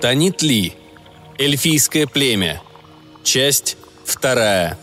Танит Ли. Эльфийское племя. Часть вторая.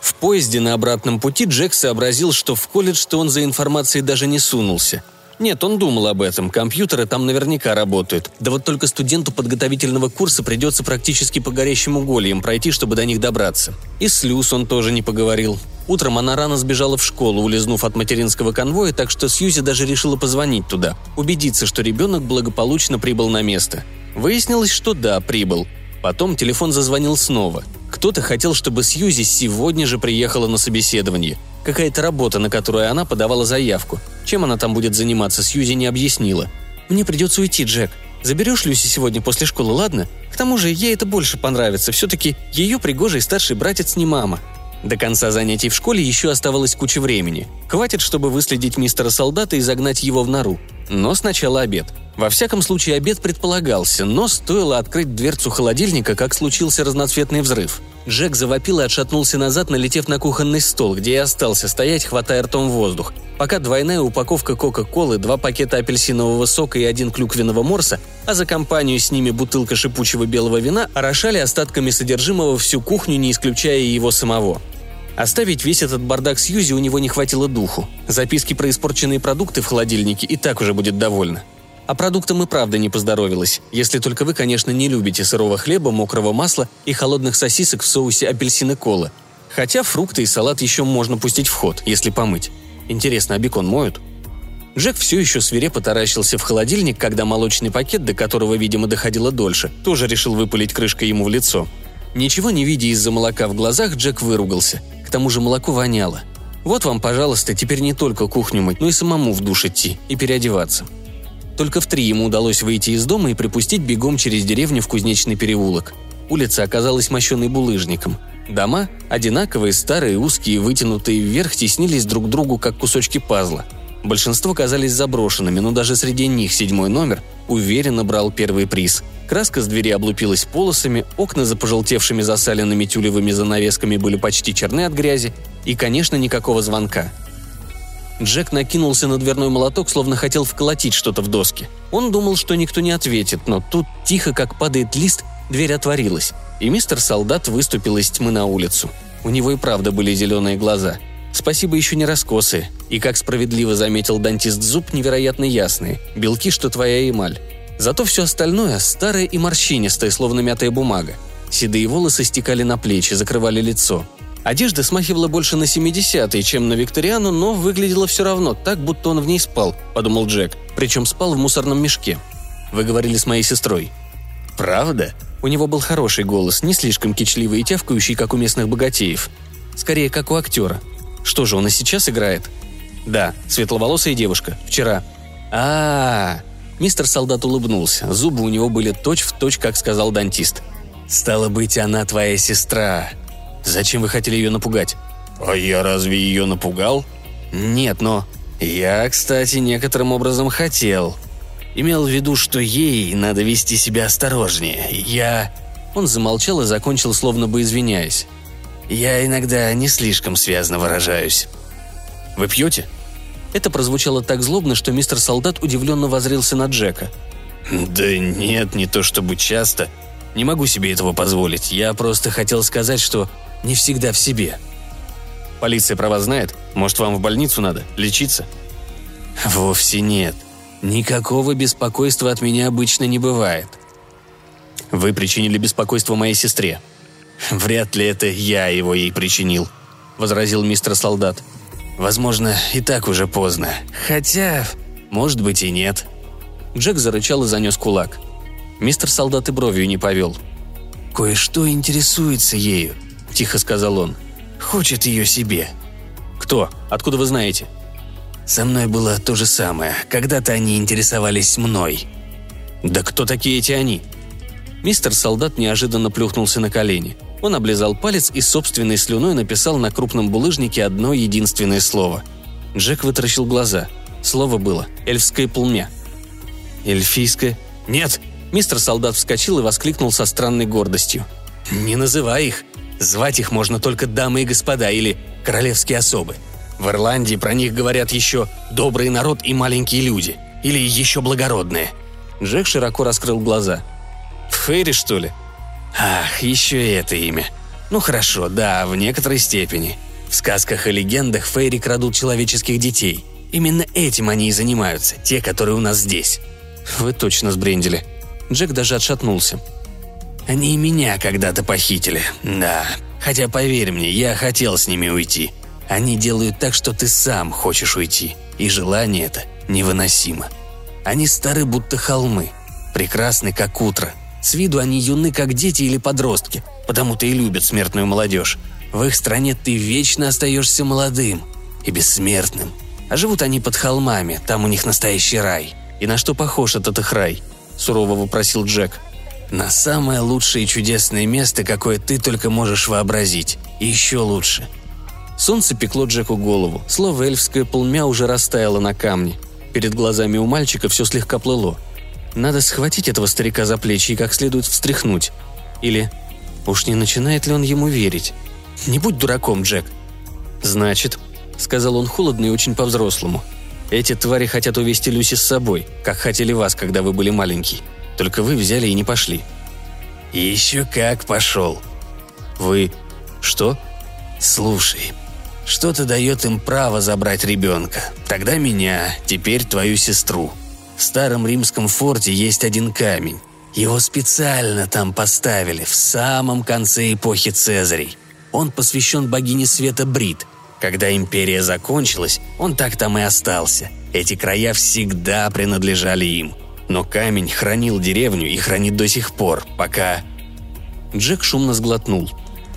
В поезде на обратном пути Джек сообразил, что в колледж-то он за информацией даже не сунулся. Нет, он думал об этом, компьютеры там наверняка работают. Да вот только студенту подготовительного курса придется практически по горящим угольям пройти, чтобы до них добраться. И с Люс он тоже не поговорил. Утром она рано сбежала в школу, улизнув от материнского конвоя, так что Сьюзи даже решила позвонить туда, убедиться, что ребенок благополучно прибыл на место. Выяснилось, что да, прибыл. Потом телефон зазвонил снова. Кто-то хотел, чтобы Сьюзи сегодня же приехала на собеседование. Какая-то работа, на которую она подавала заявку. Чем она там будет заниматься, Сьюзи не объяснила. «Мне придется уйти, Джек. Заберешь Люси сегодня после школы, ладно? К тому же ей это больше понравится. Все-таки ее пригожий старший братец не мама. До конца занятий в школе еще оставалось куча времени. Хватит, чтобы выследить мистера солдата и загнать его в нору. Но сначала обед. Во всяком случае, обед предполагался, но стоило открыть дверцу холодильника, как случился разноцветный взрыв. Джек завопил и отшатнулся назад, налетев на кухонный стол, где и остался стоять, хватая ртом воздух, пока двойная упаковка Кока-Колы, два пакета апельсинового сока и один клюквенного морса, а за компанию с ними бутылка шипучего белого вина, орошали остатками содержимого всю кухню, не исключая и его самого. Оставить весь этот бардак Сьюзи у него не хватило духу. Записки про испорченные продукты в холодильнике и так уже будет довольно. А продуктам и правда не поздоровилось, если только вы, конечно, не любите сырого хлеба, мокрого масла и холодных сосисок в соусе апельсины колы. Хотя фрукты и салат еще можно пустить в ход, если помыть. Интересно, а бекон моют? Джек все еще свирепо таращился в холодильник, когда молочный пакет, до которого, видимо, доходило дольше, тоже решил выпалить крышкой ему в лицо. Ничего не видя из-за молока в глазах, Джек выругался – тому же молоко воняло. Вот вам, пожалуйста, теперь не только кухню мыть, но и самому в душ идти и переодеваться. Только в три ему удалось выйти из дома и припустить бегом через деревню в Кузнечный переулок. Улица оказалась мощенной булыжником. Дома, одинаковые, старые, узкие, вытянутые вверх, теснились друг к другу, как кусочки пазла. Большинство казались заброшенными, но даже среди них седьмой номер уверенно брал первый приз. Краска с двери облупилась полосами, окна за пожелтевшими засаленными тюлевыми занавесками были почти черны от грязи, и, конечно, никакого звонка. Джек накинулся на дверной молоток, словно хотел вколотить что-то в доски. Он думал, что никто не ответит, но тут, тихо как падает лист, дверь отворилась, и мистер Солдат выступил из тьмы на улицу. У него и правда были зеленые глаза. Спасибо еще не раскосы, и, как справедливо заметил дантист Зуб, невероятно ясные, белки, что твоя эмаль. Зато все остальное старое и морщинистое, словно мятая бумага. Седые волосы стекали на плечи, закрывали лицо. Одежда смахивала больше на 70-е, чем на викториану, но выглядела все равно, так, будто он в ней спал, подумал Джек, причем спал в мусорном мешке. Вы говорили с моей сестрой. Правда? У него был хороший голос, не слишком кичливый и тявкающий, как у местных богатеев. Скорее, как у актера. Что же, он и сейчас играет? Да, светловолосая девушка. Вчера. А, -а, -а Мистер Солдат улыбнулся. Зубы у него были точь-в-точь, точь, как сказал дантист. «Стало быть, она твоя сестра. Зачем вы хотели ее напугать?» «А я разве ее напугал?» «Нет, но...» «Я, кстати, некоторым образом хотел. Имел в виду, что ей надо вести себя осторожнее. Я...» Он замолчал и закончил, словно бы извиняясь. «Я иногда не слишком связно выражаюсь». «Вы пьете?» Это прозвучало так злобно, что мистер Солдат удивленно возрился на Джека. «Да нет, не то чтобы часто. Не могу себе этого позволить. Я просто хотел сказать, что не всегда в себе». «Полиция про вас знает? Может, вам в больницу надо? Лечиться?» «Вовсе нет. Никакого беспокойства от меня обычно не бывает». «Вы причинили беспокойство моей сестре». «Вряд ли это я его ей причинил», — возразил мистер Солдат. Возможно, и так уже поздно. Хотя, может быть и нет. Джек зарычал и занес кулак. Мистер солдат и бровью не повел. «Кое-что интересуется ею», – тихо сказал он. «Хочет ее себе». «Кто? Откуда вы знаете?» «Со мной было то же самое. Когда-то они интересовались мной». «Да кто такие эти они?» Мистер солдат неожиданно плюхнулся на колени – он облизал палец и собственной слюной написал на крупном булыжнике одно единственное слово. Джек вытаращил глаза. Слово было «эльфское полмя». «Эльфийское?» «Нет!» Мистер Солдат вскочил и воскликнул со странной гордостью. «Не называй их. Звать их можно только дамы и господа или королевские особы. В Ирландии про них говорят еще «добрый народ» и «маленькие люди». Или еще благородные?» Джек широко раскрыл глаза. «Фейри, что ли?» «Ах, еще и это имя. Ну хорошо, да, в некоторой степени. В сказках и легендах фейри крадут человеческих детей. Именно этим они и занимаются, те, которые у нас здесь». «Вы точно сбрендили». Джек даже отшатнулся. «Они и меня когда-то похитили, да. Хотя, поверь мне, я хотел с ними уйти. Они делают так, что ты сам хочешь уйти, и желание это невыносимо. Они стары, будто холмы, прекрасны, как утро. С виду они юны, как дети или подростки, потому-то и любят смертную молодежь. В их стране ты вечно остаешься молодым и бессмертным. А живут они под холмами, там у них настоящий рай. И на что похож этот их рай? Сурово вопросил Джек. На самое лучшее и чудесное место, какое ты только можешь вообразить. И еще лучше. Солнце пекло Джеку голову. Слово эльфское полмя уже растаяло на камне. Перед глазами у мальчика все слегка плыло. Надо схватить этого старика за плечи и как следует встряхнуть. Или уж не начинает ли он ему верить? Не будь дураком, Джек. Значит, сказал он холодно и очень по-взрослому. Эти твари хотят увести Люси с собой, как хотели вас, когда вы были маленький. Только вы взяли и не пошли. Еще как пошел. Вы... Что? Слушай, что-то дает им право забрать ребенка. Тогда меня, теперь твою сестру. В старом римском форте есть один камень. Его специально там поставили, в самом конце эпохи Цезарей. Он посвящен богине света Брит. Когда империя закончилась, он так там и остался. Эти края всегда принадлежали им. Но камень хранил деревню и хранит до сих пор, пока... Джек шумно сглотнул.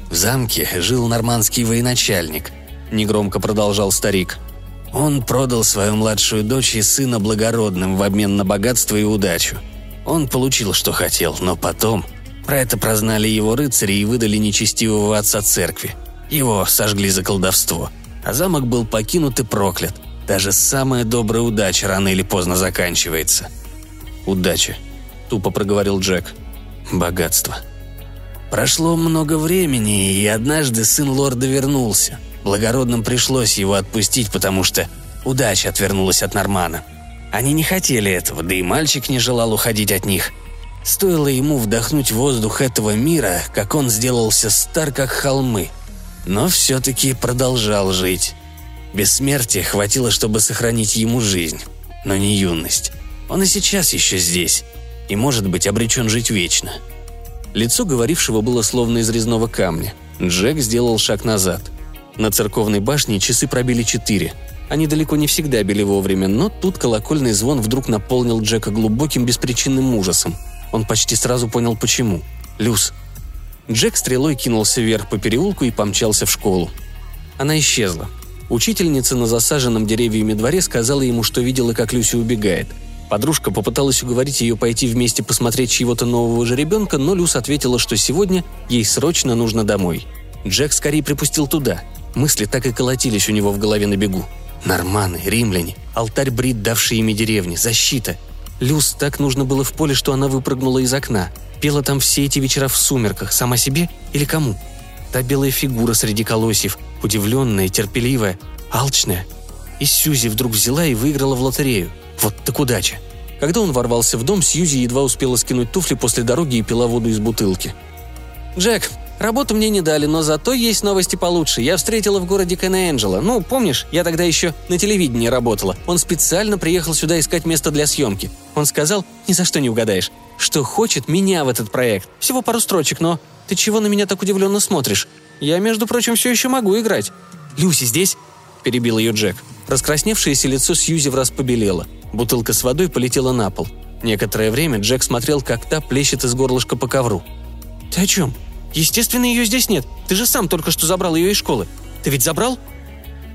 В замке жил нормандский военачальник. Негромко продолжал старик. Он продал свою младшую дочь и сына благородным в обмен на богатство и удачу. Он получил, что хотел, но потом про это прознали его рыцари и выдали нечестивого отца церкви. Его сожгли за колдовство. А замок был покинут и проклят. Даже самая добрая удача рано или поздно заканчивается. «Удача», — тупо проговорил Джек. «Богатство». Прошло много времени, и однажды сын лорда вернулся. Благородным пришлось его отпустить, потому что удача отвернулась от Нормана. Они не хотели этого, да и мальчик не желал уходить от них — Стоило ему вдохнуть воздух этого мира, как он сделался стар, как холмы. Но все-таки продолжал жить. Бессмертия хватило, чтобы сохранить ему жизнь, но не юность. Он и сейчас еще здесь, и, может быть, обречен жить вечно. Лицо говорившего было словно из резного камня. Джек сделал шаг назад. На церковной башне часы пробили четыре. Они далеко не всегда били вовремя, но тут колокольный звон вдруг наполнил Джека глубоким беспричинным ужасом – он почти сразу понял, почему. Люс. Джек стрелой кинулся вверх по переулку и помчался в школу. Она исчезла. Учительница на засаженном деревьями дворе сказала ему, что видела, как Люси убегает. Подружка попыталась уговорить ее пойти вместе посмотреть чьего-то нового же ребенка, но Люс ответила, что сегодня ей срочно нужно домой. Джек скорее припустил туда. Мысли так и колотились у него в голове на бегу. Норманы, римляне, алтарь Брит, давший ими деревни, защита – Люс так нужно было в поле, что она выпрыгнула из окна. Пела там все эти вечера в сумерках, сама себе или кому? Та белая фигура среди колосьев, удивленная, терпеливая, алчная. И Сьюзи вдруг взяла и выиграла в лотерею. Вот так удача. Когда он ворвался в дом, Сьюзи едва успела скинуть туфли после дороги и пила воду из бутылки. «Джек, Работу мне не дали, но зато есть новости получше. Я встретила в городе Кена Энджела. Ну, помнишь, я тогда еще на телевидении работала. Он специально приехал сюда искать место для съемки. Он сказал, ни за что не угадаешь, что хочет меня в этот проект. Всего пару строчек, но... Ты чего на меня так удивленно смотришь? Я, между прочим, все еще могу играть. Люси здесь?» – перебил ее Джек. Раскрасневшееся лицо Сьюзи в раз побелело. Бутылка с водой полетела на пол. Некоторое время Джек смотрел, как та плещет из горлышка по ковру. «Ты о чем?» Естественно, ее здесь нет. Ты же сам только что забрал ее из школы. Ты ведь забрал?»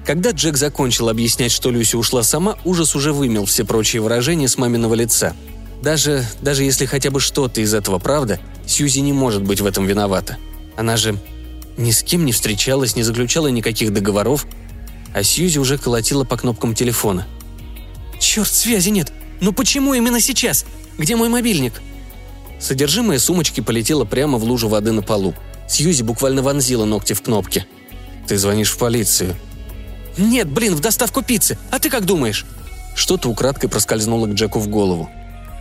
Когда Джек закончил объяснять, что Люси ушла сама, ужас уже вымел все прочие выражения с маминого лица. Даже, даже если хотя бы что-то из этого правда, Сьюзи не может быть в этом виновата. Она же ни с кем не встречалась, не заключала никаких договоров, а Сьюзи уже колотила по кнопкам телефона. «Черт, связи нет! Ну почему именно сейчас? Где мой мобильник?» Содержимое сумочки полетело прямо в лужу воды на полу. Сьюзи буквально вонзила ногти в кнопки. «Ты звонишь в полицию». «Нет, блин, в доставку пиццы. А ты как думаешь?» Что-то украдкой проскользнуло к Джеку в голову.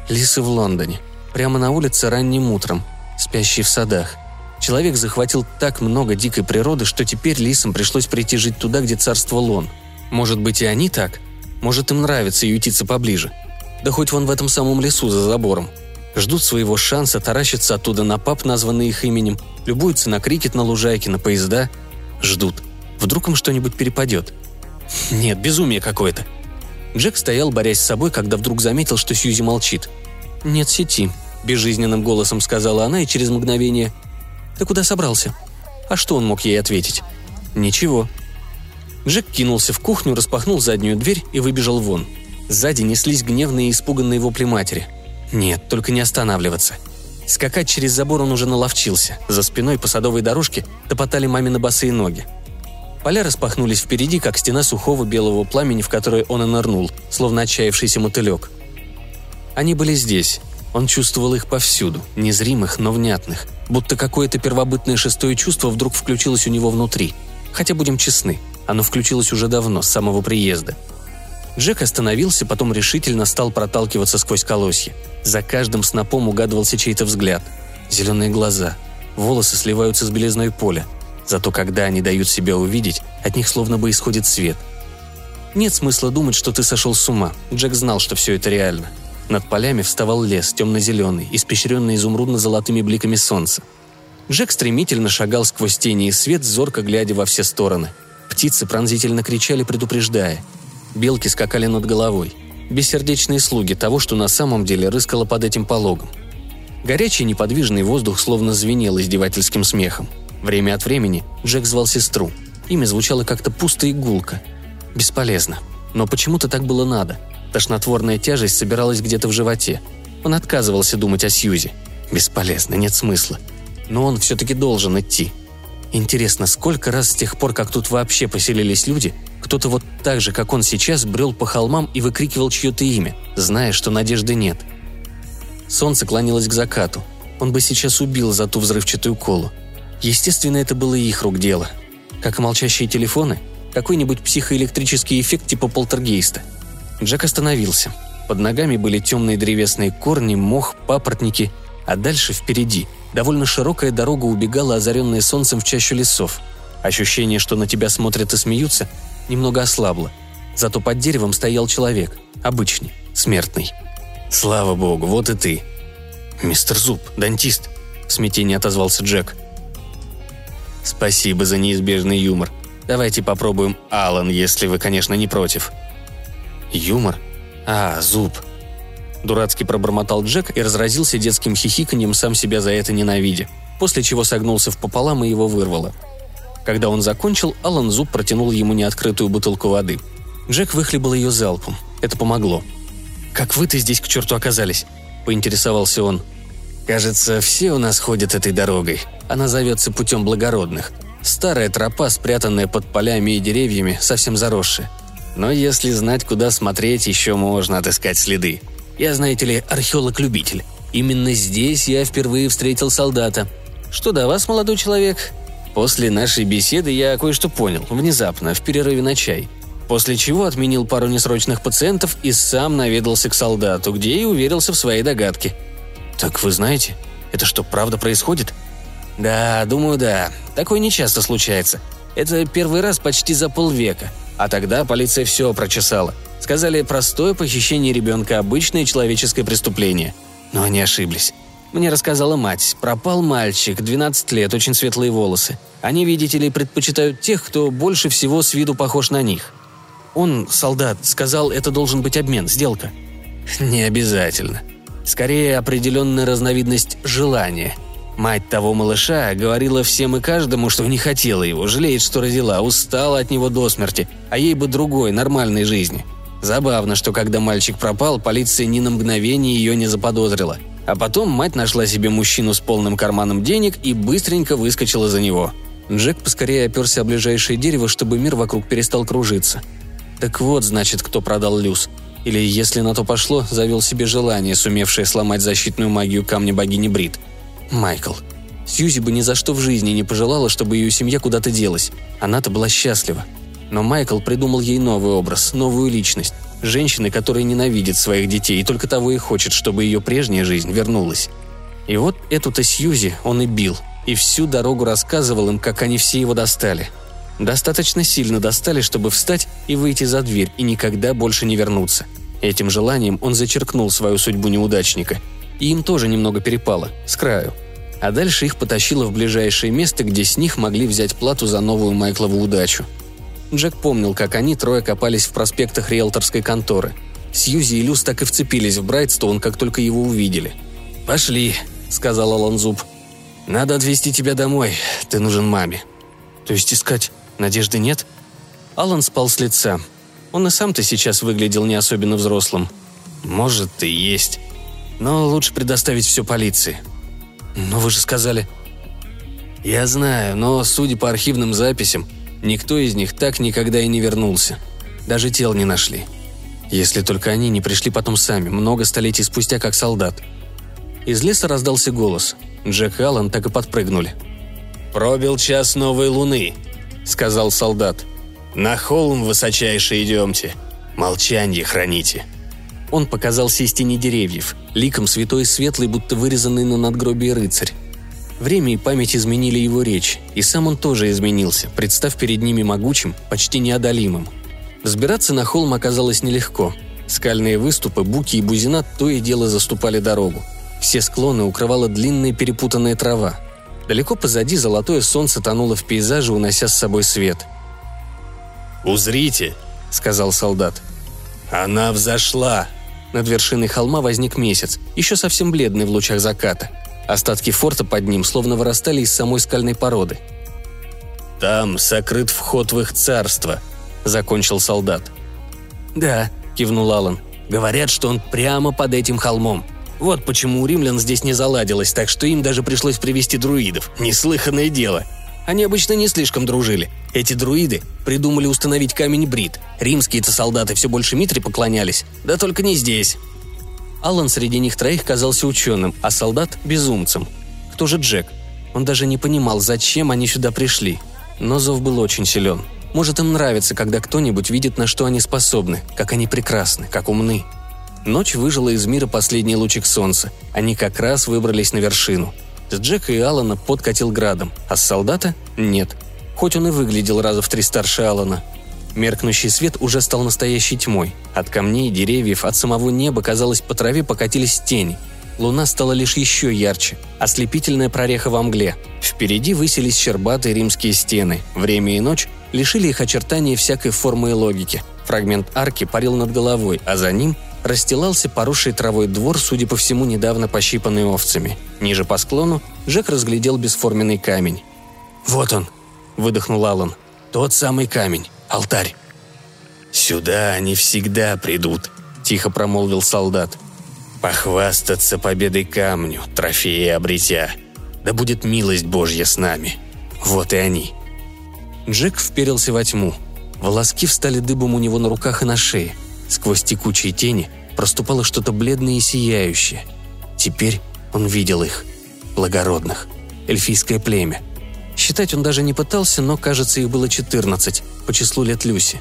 Лисы в Лондоне. Прямо на улице ранним утром. Спящие в садах. Человек захватил так много дикой природы, что теперь лисам пришлось прийти жить туда, где царствовал он. Может быть, и они так? Может, им нравится ютиться поближе? Да хоть вон в этом самом лесу за забором. Ждут своего шанса, таращатся оттуда на пап, названный их именем, любуются на крикет на лужайке, на поезда. Ждут. Вдруг им что-нибудь перепадет. Нет, безумие какое-то. Джек стоял, борясь с собой, когда вдруг заметил, что Сьюзи молчит. «Нет сети», – безжизненным голосом сказала она, и через мгновение «Ты куда собрался?» А что он мог ей ответить? «Ничего». Джек кинулся в кухню, распахнул заднюю дверь и выбежал вон. Сзади неслись гневные и испуганные вопли матери. Нет, только не останавливаться. Скакать через забор он уже наловчился. За спиной по садовой дорожке топотали мамины босые ноги. Поля распахнулись впереди, как стена сухого белого пламени, в которое он и нырнул, словно отчаявшийся мотылек. Они были здесь. Он чувствовал их повсюду, незримых, но внятных. Будто какое-то первобытное шестое чувство вдруг включилось у него внутри. Хотя, будем честны, оно включилось уже давно, с самого приезда. Джек остановился, потом решительно стал проталкиваться сквозь колосья. За каждым снопом угадывался чей-то взгляд. Зеленые глаза. Волосы сливаются с белизной поля – Зато когда они дают себя увидеть, от них словно бы исходит свет. Нет смысла думать, что ты сошел с ума. Джек знал, что все это реально. Над полями вставал лес, темно-зеленый, испещренный изумрудно-золотыми бликами солнца. Джек стремительно шагал сквозь тени и свет, зорко глядя во все стороны. Птицы пронзительно кричали, предупреждая. Белки скакали над головой. Бессердечные слуги того, что на самом деле рыскало под этим пологом. Горячий неподвижный воздух словно звенел издевательским смехом. Время от времени Джек звал сестру. Имя звучало как-то пусто и гулко. Бесполезно. Но почему-то так было надо. Тошнотворная тяжесть собиралась где-то в животе. Он отказывался думать о Сьюзи. Бесполезно, нет смысла. Но он все-таки должен идти. Интересно, сколько раз с тех пор, как тут вообще поселились люди, кто-то вот так же, как он сейчас, брел по холмам и выкрикивал чье-то имя, зная, что надежды нет. Солнце клонилось к закату. Он бы сейчас убил за ту взрывчатую колу. Естественно, это было их рук дело. Как и молчащие телефоны, какой-нибудь психоэлектрический эффект типа полтергейста. Джек остановился. Под ногами были темные древесные корни, мох, папоротники, а дальше впереди довольно широкая дорога убегала, озаренная солнцем в чащу лесов. Ощущение, что на тебя смотрят и смеются, немного ослабло. Зато под деревом стоял человек, обычный, смертный. «Слава богу, вот и ты!» «Мистер Зуб, дантист», — в смятении отозвался Джек — Спасибо за неизбежный юмор. Давайте попробуем Алан, если вы, конечно, не против. Юмор? А, зуб. Дурацкий пробормотал Джек и разразился детским хихиканьем, сам себя за это ненавидя, после чего согнулся в пополам и его вырвало. Когда он закончил, Алан Зуб протянул ему неоткрытую бутылку воды. Джек выхлебал ее залпом. Это помогло. «Как вы-то здесь к черту оказались?» – поинтересовался он. «Кажется, все у нас ходят этой дорогой», она зовется путем благородных. Старая тропа, спрятанная под полями и деревьями, совсем заросшая. Но если знать, куда смотреть, еще можно отыскать следы. Я, знаете ли, археолог-любитель. Именно здесь я впервые встретил солдата. Что до вас, молодой человек? После нашей беседы я кое-что понял, внезапно, в перерыве на чай. После чего отменил пару несрочных пациентов и сам наведался к солдату, где и уверился в своей догадке. «Так вы знаете, это что, правда происходит?» «Да, думаю, да. Такое нечасто случается. Это первый раз почти за полвека. А тогда полиция все прочесала. Сказали, простое похищение ребенка – обычное человеческое преступление. Но они ошиблись. Мне рассказала мать. Пропал мальчик, 12 лет, очень светлые волосы. Они, видите ли, предпочитают тех, кто больше всего с виду похож на них. Он, солдат, сказал, это должен быть обмен, сделка. Не обязательно. Скорее, определенная разновидность желания – Мать того малыша говорила всем и каждому, что не хотела его, жалеет, что родила, устала от него до смерти, а ей бы другой, нормальной жизни. Забавно, что когда мальчик пропал, полиция ни на мгновение ее не заподозрила. А потом мать нашла себе мужчину с полным карманом денег и быстренько выскочила за него. Джек поскорее оперся о ближайшее дерево, чтобы мир вокруг перестал кружиться. Так вот, значит, кто продал Люс. Или, если на то пошло, завел себе желание, сумевшее сломать защитную магию камня богини Брит – Майкл. Сьюзи бы ни за что в жизни не пожелала, чтобы ее семья куда-то делась. Она-то была счастлива. Но Майкл придумал ей новый образ, новую личность. Женщины, которая ненавидит своих детей и только того и хочет, чтобы ее прежняя жизнь вернулась. И вот эту-то Сьюзи он и бил, и всю дорогу рассказывал им, как они все его достали. Достаточно сильно достали, чтобы встать и выйти за дверь и никогда больше не вернуться. Этим желанием он зачеркнул свою судьбу неудачника. И им тоже немного перепало, с краю. А дальше их потащило в ближайшее место, где с них могли взять плату за новую Майклову удачу – Джек помнил, как они трое копались в проспектах риэлторской конторы. Сьюзи и Люс так и вцепились в Брайтстоун, как только его увидели. «Пошли», — сказал Алан Зуб. «Надо отвезти тебя домой. Ты нужен маме». «То есть искать надежды нет?» Алан спал с лица. Он и сам-то сейчас выглядел не особенно взрослым. «Может, и есть. Но лучше предоставить все полиции». «Но вы же сказали...» «Я знаю, но, судя по архивным записям, Никто из них так никогда и не вернулся. Даже тел не нашли. Если только они не пришли потом сами, много столетий спустя, как солдат. Из леса раздался голос. Джек и Аллан так и подпрыгнули. «Пробил час новой луны», — сказал солдат. «На холм высочайший идемте. Молчанье храните». Он показался из тени деревьев, ликом святой и светлый, будто вырезанный на надгробии рыцарь. Время и память изменили его речь, и сам он тоже изменился, представ перед ними могучим, почти неодолимым. Взбираться на холм оказалось нелегко. Скальные выступы, буки и бузина то и дело заступали дорогу. Все склоны укрывала длинная перепутанная трава. Далеко позади золотое солнце тонуло в пейзаже, унося с собой свет. «Узрите!» — сказал солдат. «Она взошла!» Над вершиной холма возник месяц, еще совсем бледный в лучах заката. Остатки форта под ним словно вырастали из самой скальной породы. «Там сокрыт вход в их царство», — закончил солдат. «Да», — кивнул Алан. «Говорят, что он прямо под этим холмом. Вот почему у римлян здесь не заладилось, так что им даже пришлось привести друидов. Неслыханное дело. Они обычно не слишком дружили. Эти друиды придумали установить камень Брит. Римские-то солдаты все больше Митре поклонялись. Да только не здесь. Алан среди них троих казался ученым, а солдат – безумцем. Кто же Джек? Он даже не понимал, зачем они сюда пришли. Но зов был очень силен. Может, им нравится, когда кто-нибудь видит, на что они способны, как они прекрасны, как умны. Ночь выжила из мира последний лучик солнца. Они как раз выбрались на вершину. С Джека и Алана подкатил градом, а с солдата – нет. Хоть он и выглядел раза в три старше Алана – Меркнущий свет уже стал настоящей тьмой. От камней, деревьев, от самого неба, казалось, по траве покатились тени. Луна стала лишь еще ярче, ослепительная прореха во мгле. Впереди высились щербатые римские стены. Время и ночь лишили их очертания всякой формы и логики. Фрагмент арки парил над головой, а за ним расстилался поросший травой двор, судя по всему, недавно пощипанный овцами. Ниже по склону Жек разглядел бесформенный камень. «Вот он!» – выдохнул Аллан. «Тот самый камень. Алтарь!» «Сюда они всегда придут», — тихо промолвил солдат. «Похвастаться победой камню, трофеи обретя. Да будет милость Божья с нами. Вот и они». Джек вперился во тьму. Волоски встали дыбом у него на руках и на шее. Сквозь текучие тени проступало что-то бледное и сияющее. Теперь он видел их. Благородных. Эльфийское племя. Считать он даже не пытался, но, кажется, их было 14, по числу лет Люси.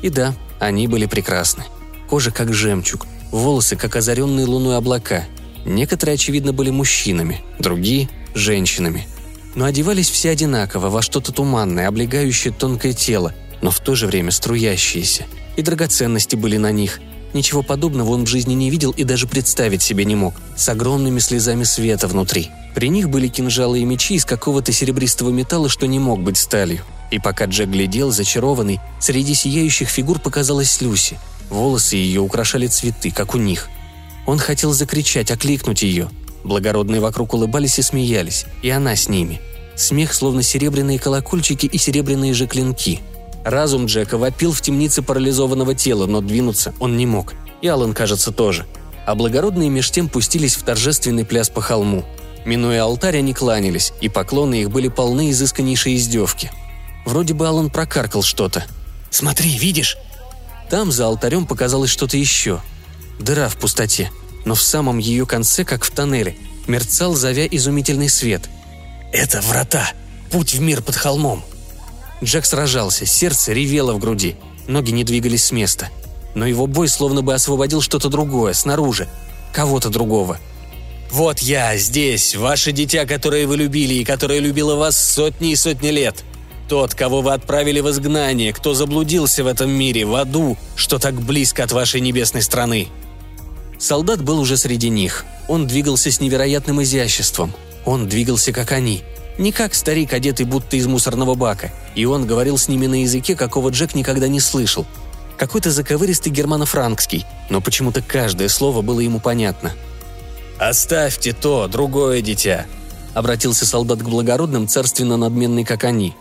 И да, они были прекрасны. Кожа как жемчуг, волосы как озаренные луной облака. Некоторые, очевидно, были мужчинами, другие – женщинами. Но одевались все одинаково, во что-то туманное, облегающее тонкое тело, но в то же время струящиеся. И драгоценности были на них. Ничего подобного он в жизни не видел и даже представить себе не мог, с огромными слезами света внутри – при них были кинжалы и мечи из какого-то серебристого металла, что не мог быть сталью. И пока Джек глядел, зачарованный, среди сияющих фигур показалась Люси. Волосы ее украшали цветы, как у них. Он хотел закричать, окликнуть ее. Благородные вокруг улыбались и смеялись, и она с ними. Смех, словно серебряные колокольчики и серебряные же клинки. Разум Джека вопил в темнице парализованного тела, но двинуться он не мог. И Аллан, кажется, тоже. А благородные меж тем пустились в торжественный пляс по холму – Минуя алтарь, они кланялись, и поклоны их были полны изысканнейшей издевки. Вроде бы Алан прокаркал что-то. «Смотри, видишь?» Там за алтарем показалось что-то еще. Дыра в пустоте, но в самом ее конце, как в тоннеле, мерцал, зовя изумительный свет. «Это врата! Путь в мир под холмом!» Джек сражался, сердце ревело в груди, ноги не двигались с места. но его бой словно бы освободил что-то другое, снаружи, кого-то другого. «Вот я, здесь, ваше дитя, которое вы любили и которое любило вас сотни и сотни лет. Тот, кого вы отправили в изгнание, кто заблудился в этом мире, в аду, что так близко от вашей небесной страны». Солдат был уже среди них. Он двигался с невероятным изяществом. Он двигался, как они. Не как старик, одетый будто из мусорного бака. И он говорил с ними на языке, какого Джек никогда не слышал. Какой-то заковыристый германо-франкский, но почему-то каждое слово было ему понятно. «Оставьте то, другое дитя», — обратился солдат к благородным, царственно надменный, как они.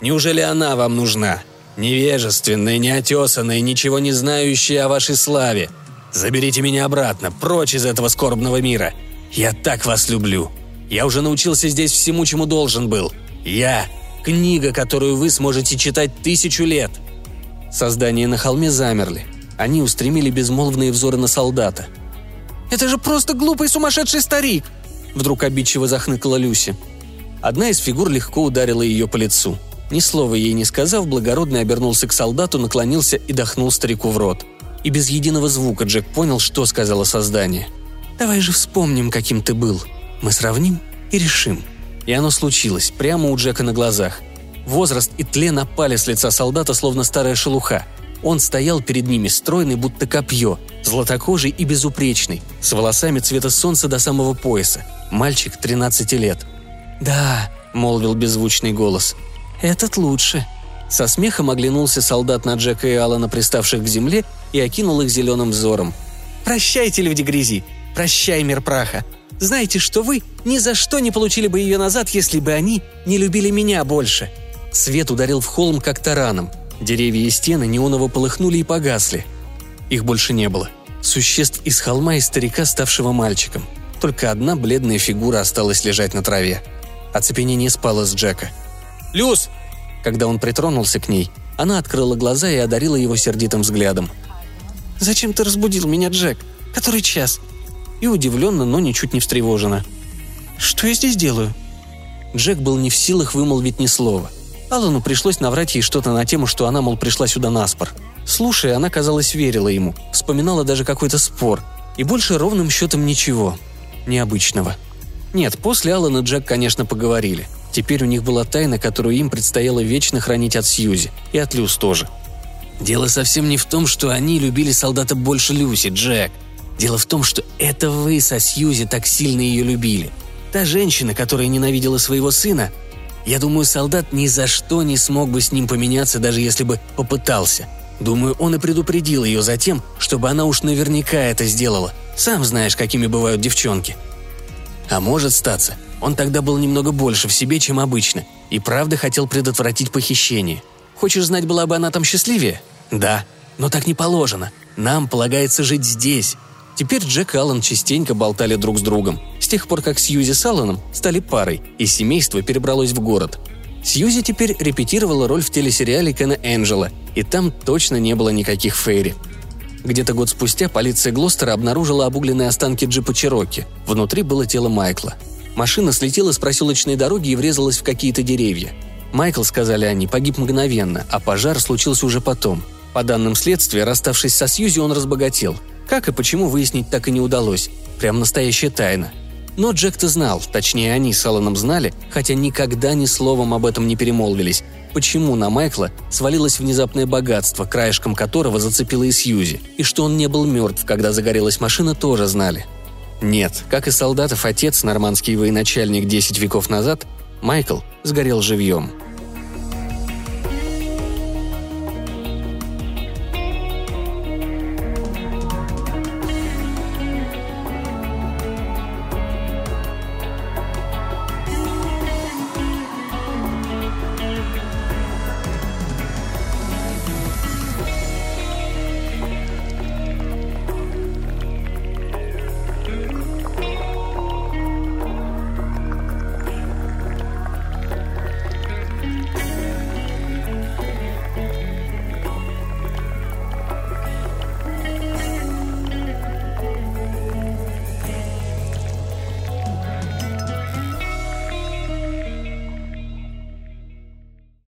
«Неужели она вам нужна? Невежественная, неотесанная, ничего не знающая о вашей славе. Заберите меня обратно, прочь из этого скорбного мира. Я так вас люблю. Я уже научился здесь всему, чему должен был. Я — книга, которую вы сможете читать тысячу лет». Создания на холме замерли. Они устремили безмолвные взоры на солдата. «Это же просто глупый сумасшедший старик!» Вдруг обидчиво захныкала Люси. Одна из фигур легко ударила ее по лицу. Ни слова ей не сказав, благородный обернулся к солдату, наклонился и дохнул старику в рот. И без единого звука Джек понял, что сказала создание. «Давай же вспомним, каким ты был. Мы сравним и решим». И оно случилось, прямо у Джека на глазах – Возраст и тлен опали с лица солдата, словно старая шелуха. Он стоял перед ними, стройный, будто копье, златокожий и безупречный, с волосами цвета солнца до самого пояса. Мальчик 13 лет. «Да», — молвил беззвучный голос, — «этот лучше». Со смехом оглянулся солдат на Джека и Алана, приставших к земле, и окинул их зеленым взором. «Прощайте, люди грязи! Прощай, мир праха! Знаете, что вы ни за что не получили бы ее назад, если бы они не любили меня больше!» Свет ударил в холм, как тараном. Деревья и стены неоново полыхнули и погасли. Их больше не было. Существ из холма и старика, ставшего мальчиком. Только одна бледная фигура осталась лежать на траве. Оцепенение спало с Джека. «Люс!» Когда он притронулся к ней, она открыла глаза и одарила его сердитым взглядом. «Зачем ты разбудил меня, Джек? Который час?» И удивленно, но ничуть не встревожена. «Что я здесь делаю?» Джек был не в силах вымолвить ни слова – Аллану пришлось наврать ей что-то на тему, что она, мол, пришла сюда наспор. Слушая, она, казалось, верила ему, вспоминала даже какой-то спор. И больше ровным счетом ничего. Необычного. Нет, после Аллана Джек, конечно, поговорили. Теперь у них была тайна, которую им предстояло вечно хранить от Сьюзи. И от Люс тоже. Дело совсем не в том, что они любили солдата больше Люси, Джек. Дело в том, что это вы со Сьюзи так сильно ее любили. Та женщина, которая ненавидела своего сына, я думаю, солдат ни за что не смог бы с ним поменяться, даже если бы попытался. Думаю, он и предупредил ее за тем, чтобы она уж наверняка это сделала. Сам знаешь, какими бывают девчонки. А может статься, он тогда был немного больше в себе, чем обычно, и правда хотел предотвратить похищение. Хочешь знать, была бы она там счастливее? Да, но так не положено. Нам полагается жить здесь, Теперь Джек и Аллан частенько болтали друг с другом, с тех пор, как Сьюзи с Алланом стали парой, и семейство перебралось в город. Сьюзи теперь репетировала роль в телесериале Кена Энджела, и там точно не было никаких фейри. Где-то год спустя полиция Глостера обнаружила обугленные останки джипа Чироки. Внутри было тело Майкла. Машина слетела с проселочной дороги и врезалась в какие-то деревья. Майкл, сказали они, погиб мгновенно, а пожар случился уже потом. По данным следствия, расставшись со Сьюзи, он разбогател – как и почему выяснить так и не удалось. Прям настоящая тайна. Но Джек-то знал, точнее они с Алланом знали, хотя никогда ни словом об этом не перемолвились, почему на Майкла свалилось внезапное богатство, краешком которого зацепило и Сьюзи, и что он не был мертв, когда загорелась машина, тоже знали. Нет, как и солдатов отец, нормандский военачальник 10 веков назад, Майкл сгорел живьем –